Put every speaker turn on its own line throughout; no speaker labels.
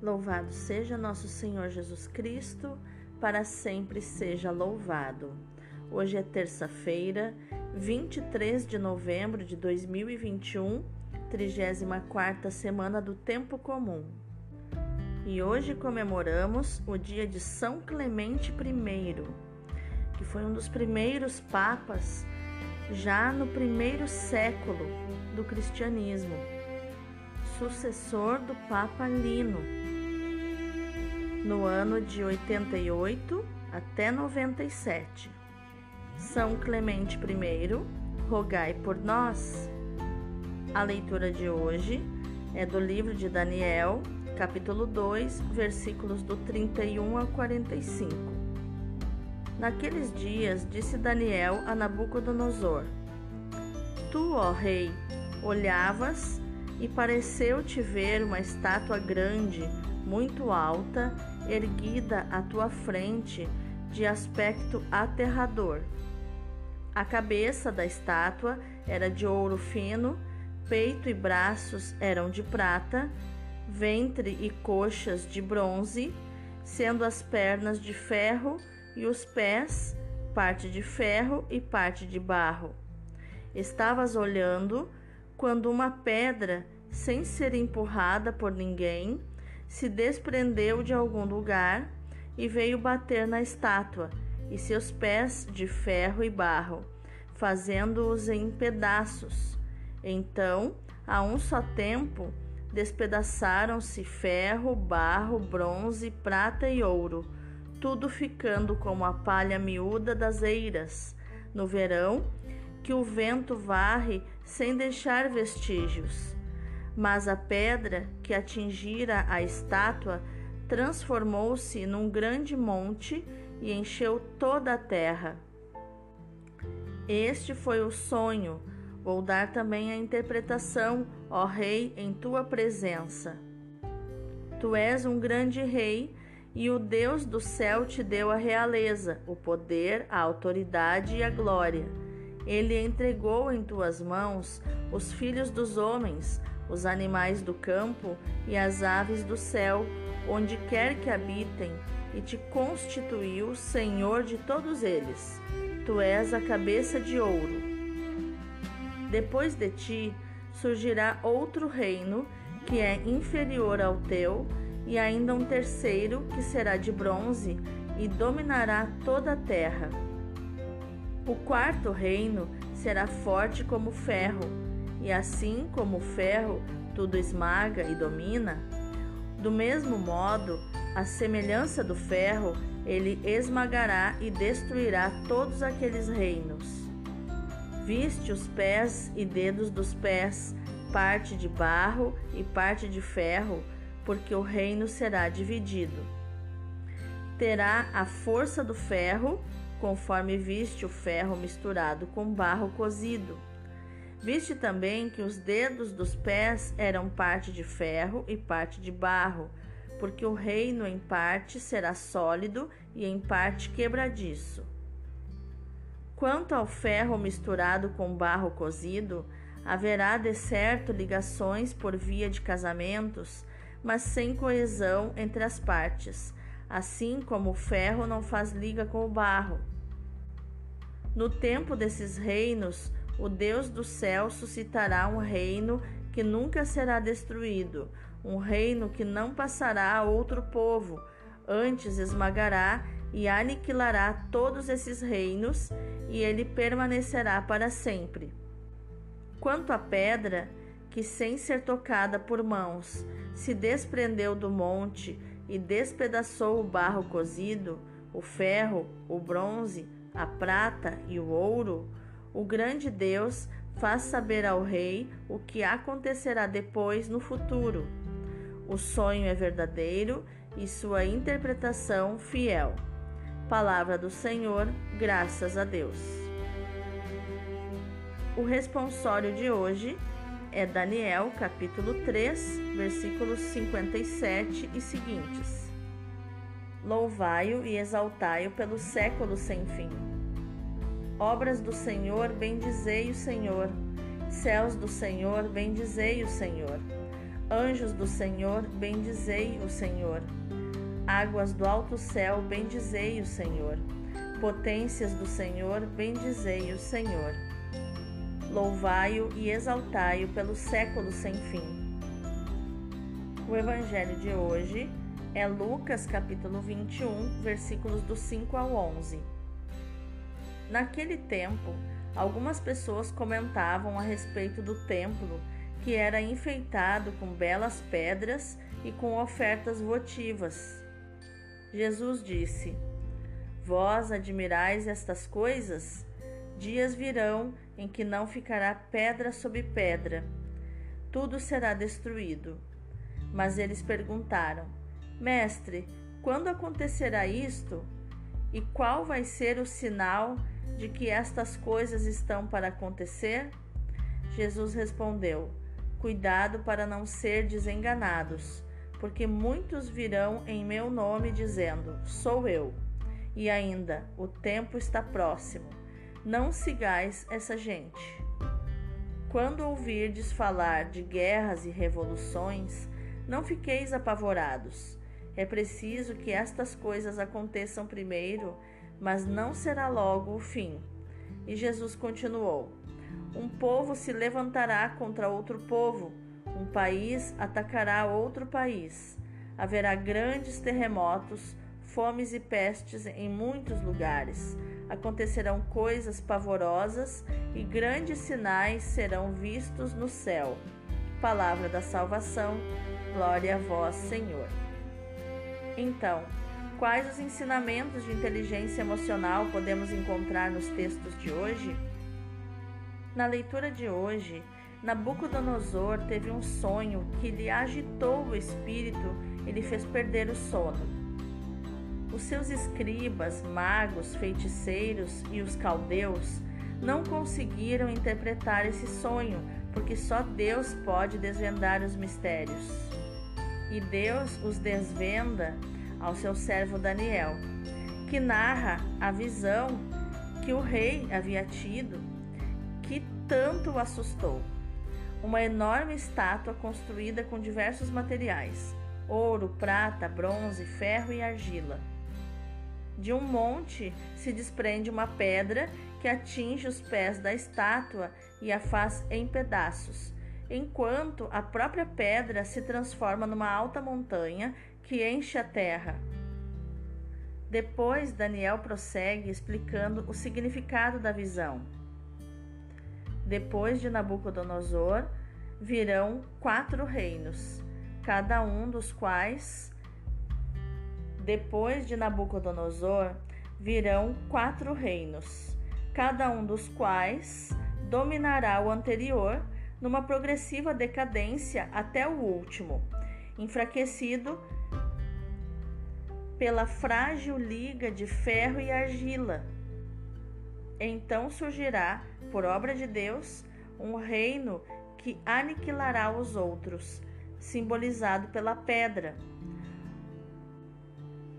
Louvado seja nosso Senhor Jesus Cristo, para sempre seja louvado. Hoje é terça-feira, 23 de novembro de 2021, 34 semana do Tempo Comum. E hoje comemoramos o dia de São Clemente I, que foi um dos primeiros papas já no primeiro século do cristianismo, sucessor do Papa Lino no ano de 88 até 97. São Clemente I, rogai por nós. A leitura de hoje é do livro de Daniel, capítulo 2, versículos do 31 ao 45. Naqueles dias disse Daniel a Nabucodonosor: Tu, ó rei, olhavas e pareceu-te ver uma estátua grande, muito alta, erguida à tua frente, de aspecto aterrador. A cabeça da estátua era de ouro fino, peito e braços eram de prata, ventre e coxas de bronze, sendo as pernas de ferro e os pés parte de ferro e parte de barro. Estavas olhando quando uma pedra, sem ser empurrada por ninguém, se desprendeu de algum lugar e veio bater na estátua e seus pés de ferro e barro, fazendo-os em pedaços. Então, a um só tempo, despedaçaram-se ferro, barro, bronze, prata e ouro, tudo ficando como a palha miúda das eiras, no verão, que o vento varre sem deixar vestígios. Mas a pedra que atingira a estátua transformou-se num grande monte e encheu toda a terra. Este foi o sonho. Vou dar também a interpretação, ó Rei, em tua presença. Tu és um grande rei e o Deus do céu te deu a realeza, o poder, a autoridade e a glória. Ele entregou em tuas mãos os filhos dos homens, os animais do campo e as aves do céu, onde quer que habitem, e te constituiu Senhor de todos eles. Tu és a cabeça de ouro. Depois de ti surgirá outro reino que é inferior ao teu, e ainda um terceiro que será de bronze e dominará toda a terra. O quarto reino será forte como ferro e assim como o ferro tudo esmaga e domina, do mesmo modo, a semelhança do ferro, ele esmagará e destruirá todos aqueles reinos. Viste os pés e dedos dos pés, parte de barro e parte de ferro, porque o reino será dividido. Terá a força do ferro, conforme viste o ferro misturado com barro cozido Viste também que os dedos dos pés eram parte de ferro e parte de barro, porque o reino em parte será sólido e em parte quebradiço. Quanto ao ferro misturado com barro cozido, haverá de certo ligações por via de casamentos, mas sem coesão entre as partes, assim como o ferro não faz liga com o barro. No tempo desses reinos, o Deus do céu suscitará um reino que nunca será destruído, um reino que não passará a outro povo, antes esmagará e aniquilará todos esses reinos, e ele permanecerá para sempre. Quanto à pedra, que sem ser tocada por mãos, se desprendeu do monte e despedaçou o barro cozido, o ferro, o bronze, a prata e o ouro, o grande Deus faz saber ao rei o que acontecerá depois no futuro. O sonho é verdadeiro e sua interpretação fiel. Palavra do Senhor, graças a Deus. O responsório de hoje é Daniel, capítulo 3, versículos 57 e seguintes. Louvai-o e exaltai-o pelo século sem fim. Obras do Senhor, bendizei o Senhor. Céus do Senhor, bendizei o Senhor. Anjos do Senhor, bendizei o Senhor. Águas do alto céu, bendizei o Senhor. Potências do Senhor, bendizei o Senhor. Louvai-o e exaltai-o pelo século sem fim. O evangelho de hoje é Lucas capítulo 21, versículos do 5 ao 11. Naquele tempo, algumas pessoas comentavam a respeito do templo que era enfeitado com belas pedras e com ofertas votivas. Jesus disse: Vós admirais estas coisas? Dias virão em que não ficará pedra sobre pedra, tudo será destruído. Mas eles perguntaram: Mestre, quando acontecerá isto? E qual vai ser o sinal de que estas coisas estão para acontecer? Jesus respondeu: Cuidado para não ser desenganados, porque muitos virão em meu nome dizendo: Sou eu. E ainda, o tempo está próximo. Não sigais essa gente. Quando ouvirdes falar de guerras e revoluções, não fiqueis apavorados. É preciso que estas coisas aconteçam primeiro, mas não será logo o fim. E Jesus continuou: um povo se levantará contra outro povo, um país atacará outro país. Haverá grandes terremotos, fomes e pestes em muitos lugares. Acontecerão coisas pavorosas e grandes sinais serão vistos no céu. Palavra da salvação, glória a vós, Senhor. Então, quais os ensinamentos de inteligência emocional podemos encontrar nos textos de hoje? Na leitura de hoje, Nabucodonosor teve um sonho que lhe agitou o espírito e lhe fez perder o sono. Os seus escribas, magos, feiticeiros e os caldeus não conseguiram interpretar esse sonho, porque só Deus pode desvendar os mistérios. E Deus os desvenda ao seu servo Daniel, que narra a visão que o rei havia tido que tanto o assustou. Uma enorme estátua construída com diversos materiais: ouro, prata, bronze, ferro e argila. De um monte se desprende uma pedra que atinge os pés da estátua e a faz em pedaços, enquanto a própria pedra se transforma numa alta montanha que enche a terra. Depois, Daniel prossegue explicando o significado da visão. Depois de Nabucodonosor virão quatro reinos, cada um dos quais depois de Nabucodonosor virão quatro reinos, cada um dos quais dominará o anterior numa progressiva decadência até o último, enfraquecido pela frágil liga de ferro e argila então surgirá, por obra de Deus, um reino que aniquilará os outros, simbolizado pela pedra.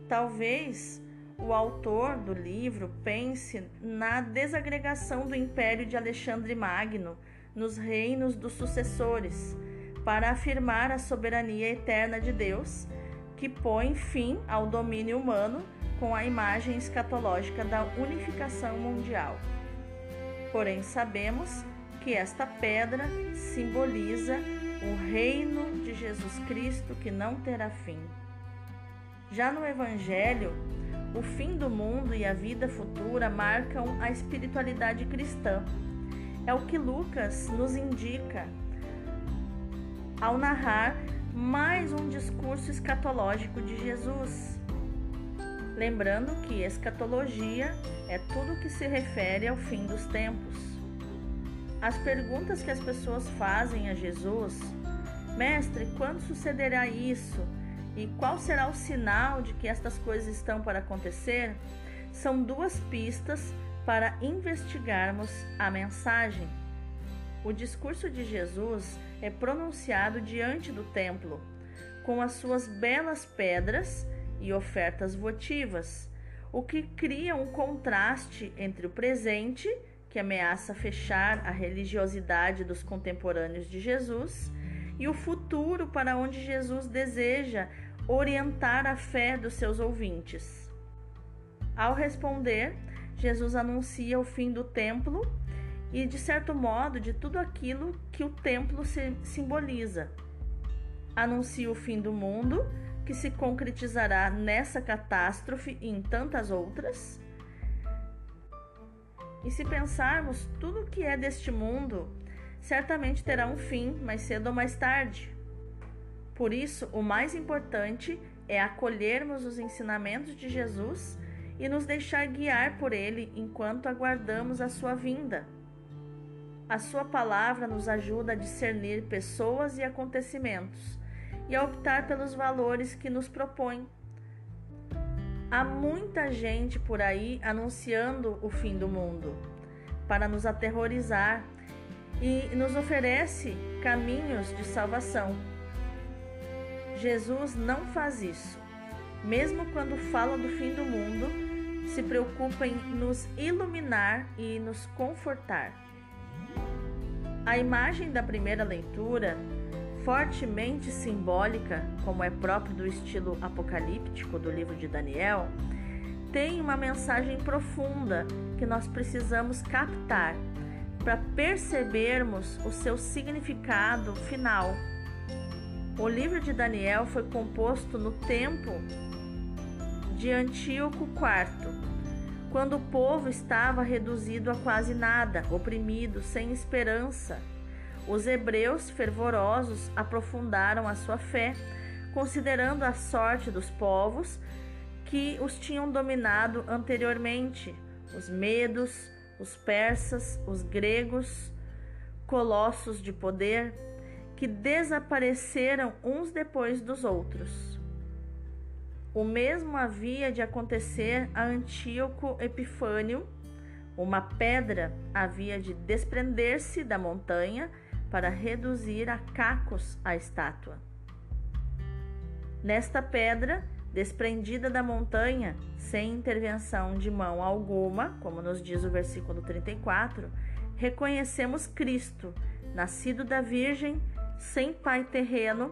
Talvez o autor do livro pense na desagregação do império de Alexandre Magno nos reinos dos sucessores, para afirmar a soberania eterna de Deus, que põe fim ao domínio humano com a imagem escatológica da unificação mundial. Porém, sabemos que esta pedra simboliza o reino de Jesus Cristo que não terá fim. Já no Evangelho, o fim do mundo e a vida futura marcam a espiritualidade cristã. É o que Lucas nos indica ao narrar mais um discurso escatológico de Jesus. Lembrando que escatologia é tudo que se refere ao fim dos tempos. As perguntas que as pessoas fazem a Jesus, Mestre, quando sucederá isso? E qual será o sinal de que estas coisas estão para acontecer? São duas pistas para investigarmos a mensagem. O discurso de Jesus é pronunciado diante do templo, com as suas belas pedras e ofertas votivas, o que cria um contraste entre o presente, que ameaça fechar a religiosidade dos contemporâneos de Jesus, e o futuro para onde Jesus deseja orientar a fé dos seus ouvintes. Ao responder, Jesus anuncia o fim do templo e, de certo modo, de tudo aquilo que o templo simboliza. Anuncia o fim do mundo, que se concretizará nessa catástrofe e em tantas outras. E se pensarmos, tudo que é deste mundo certamente terá um fim, mais cedo ou mais tarde. Por isso, o mais importante é acolhermos os ensinamentos de Jesus e nos deixar guiar por ele enquanto aguardamos a sua vinda. A sua palavra nos ajuda a discernir pessoas e acontecimentos e a optar pelos valores que nos propõe. Há muita gente por aí anunciando o fim do mundo para nos aterrorizar e nos oferece caminhos de salvação. Jesus não faz isso. Mesmo quando fala do fim do mundo, se preocupa em nos iluminar e nos confortar. A imagem da primeira leitura, fortemente simbólica, como é próprio do estilo apocalíptico do livro de Daniel, tem uma mensagem profunda que nós precisamos captar para percebermos o seu significado final. O livro de Daniel foi composto no tempo de Antíoco IV, quando o povo estava reduzido a quase nada, oprimido, sem esperança. Os hebreus fervorosos aprofundaram a sua fé, considerando a sorte dos povos que os tinham dominado anteriormente, os medos, os persas, os gregos, colossos de poder, que desapareceram uns depois dos outros. O mesmo havia de acontecer a Antíoco Epifânio. Uma pedra havia de desprender-se da montanha para reduzir a cacos a estátua. Nesta pedra, desprendida da montanha, sem intervenção de mão alguma, como nos diz o versículo 34, reconhecemos Cristo, nascido da Virgem, sem pai terreno,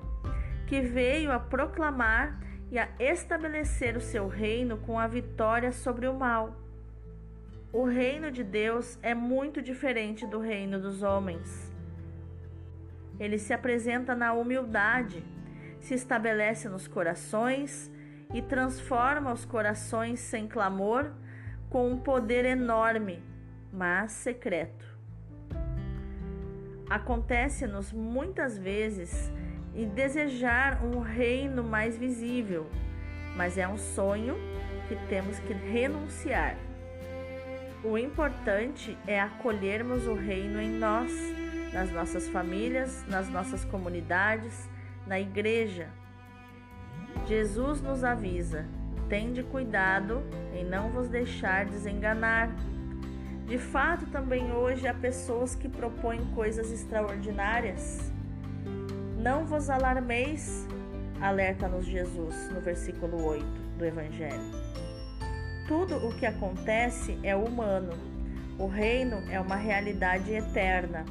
que veio a proclamar e a estabelecer o seu reino com a vitória sobre o mal. O reino de Deus é muito diferente do reino dos homens. Ele se apresenta na humildade, se estabelece nos corações e transforma os corações sem clamor com um poder enorme, mas secreto. Acontece-nos muitas vezes e desejar um reino mais visível, mas é um sonho que temos que renunciar. O importante é acolhermos o reino em nós, nas nossas famílias, nas nossas comunidades, na igreja, Jesus nos avisa: tende cuidado em não vos deixar desenganar. De fato, também hoje há pessoas que propõem coisas extraordinárias. Não vos alarmeis, alerta-nos Jesus no versículo 8 do Evangelho. Tudo o que acontece é humano, o reino é uma realidade eterna.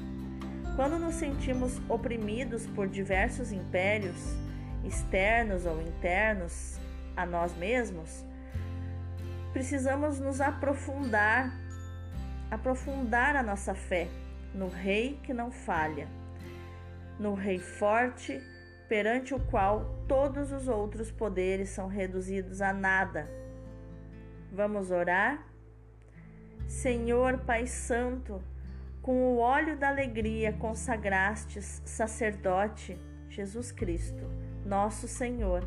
Quando nos sentimos oprimidos por diversos impérios, externos ou internos a nós mesmos, precisamos nos aprofundar, aprofundar a nossa fé no Rei que não falha, no Rei forte perante o qual todos os outros poderes são reduzidos a nada. Vamos orar? Senhor Pai Santo, com o óleo da alegria consagrastes sacerdote Jesus Cristo nosso Senhor,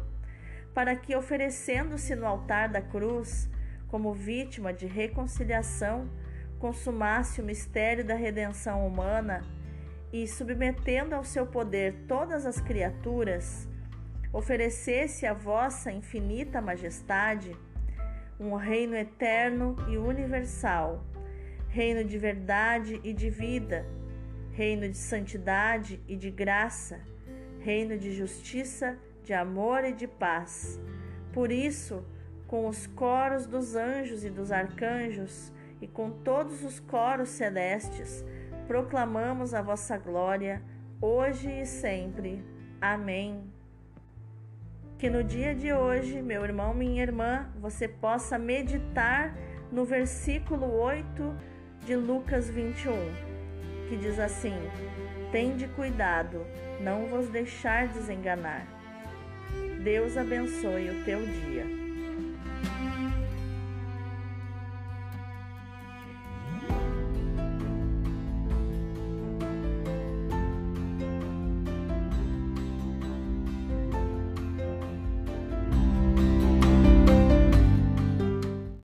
para que, oferecendo-se no altar da cruz como vítima de reconciliação, consumasse o mistério da redenção humana e, submetendo ao seu poder todas as criaturas, oferecesse a vossa infinita majestade um reino eterno e universal, reino de verdade e de vida, reino de santidade e de graça reino de justiça, de amor e de paz. Por isso, com os coros dos anjos e dos arcanjos e com todos os coros celestes, proclamamos a vossa glória hoje e sempre. Amém. Que no dia de hoje, meu irmão, minha irmã, você possa meditar no versículo 8 de Lucas 21, que diz assim: Tende cuidado, não vos deixar desenganar. Deus abençoe o teu dia.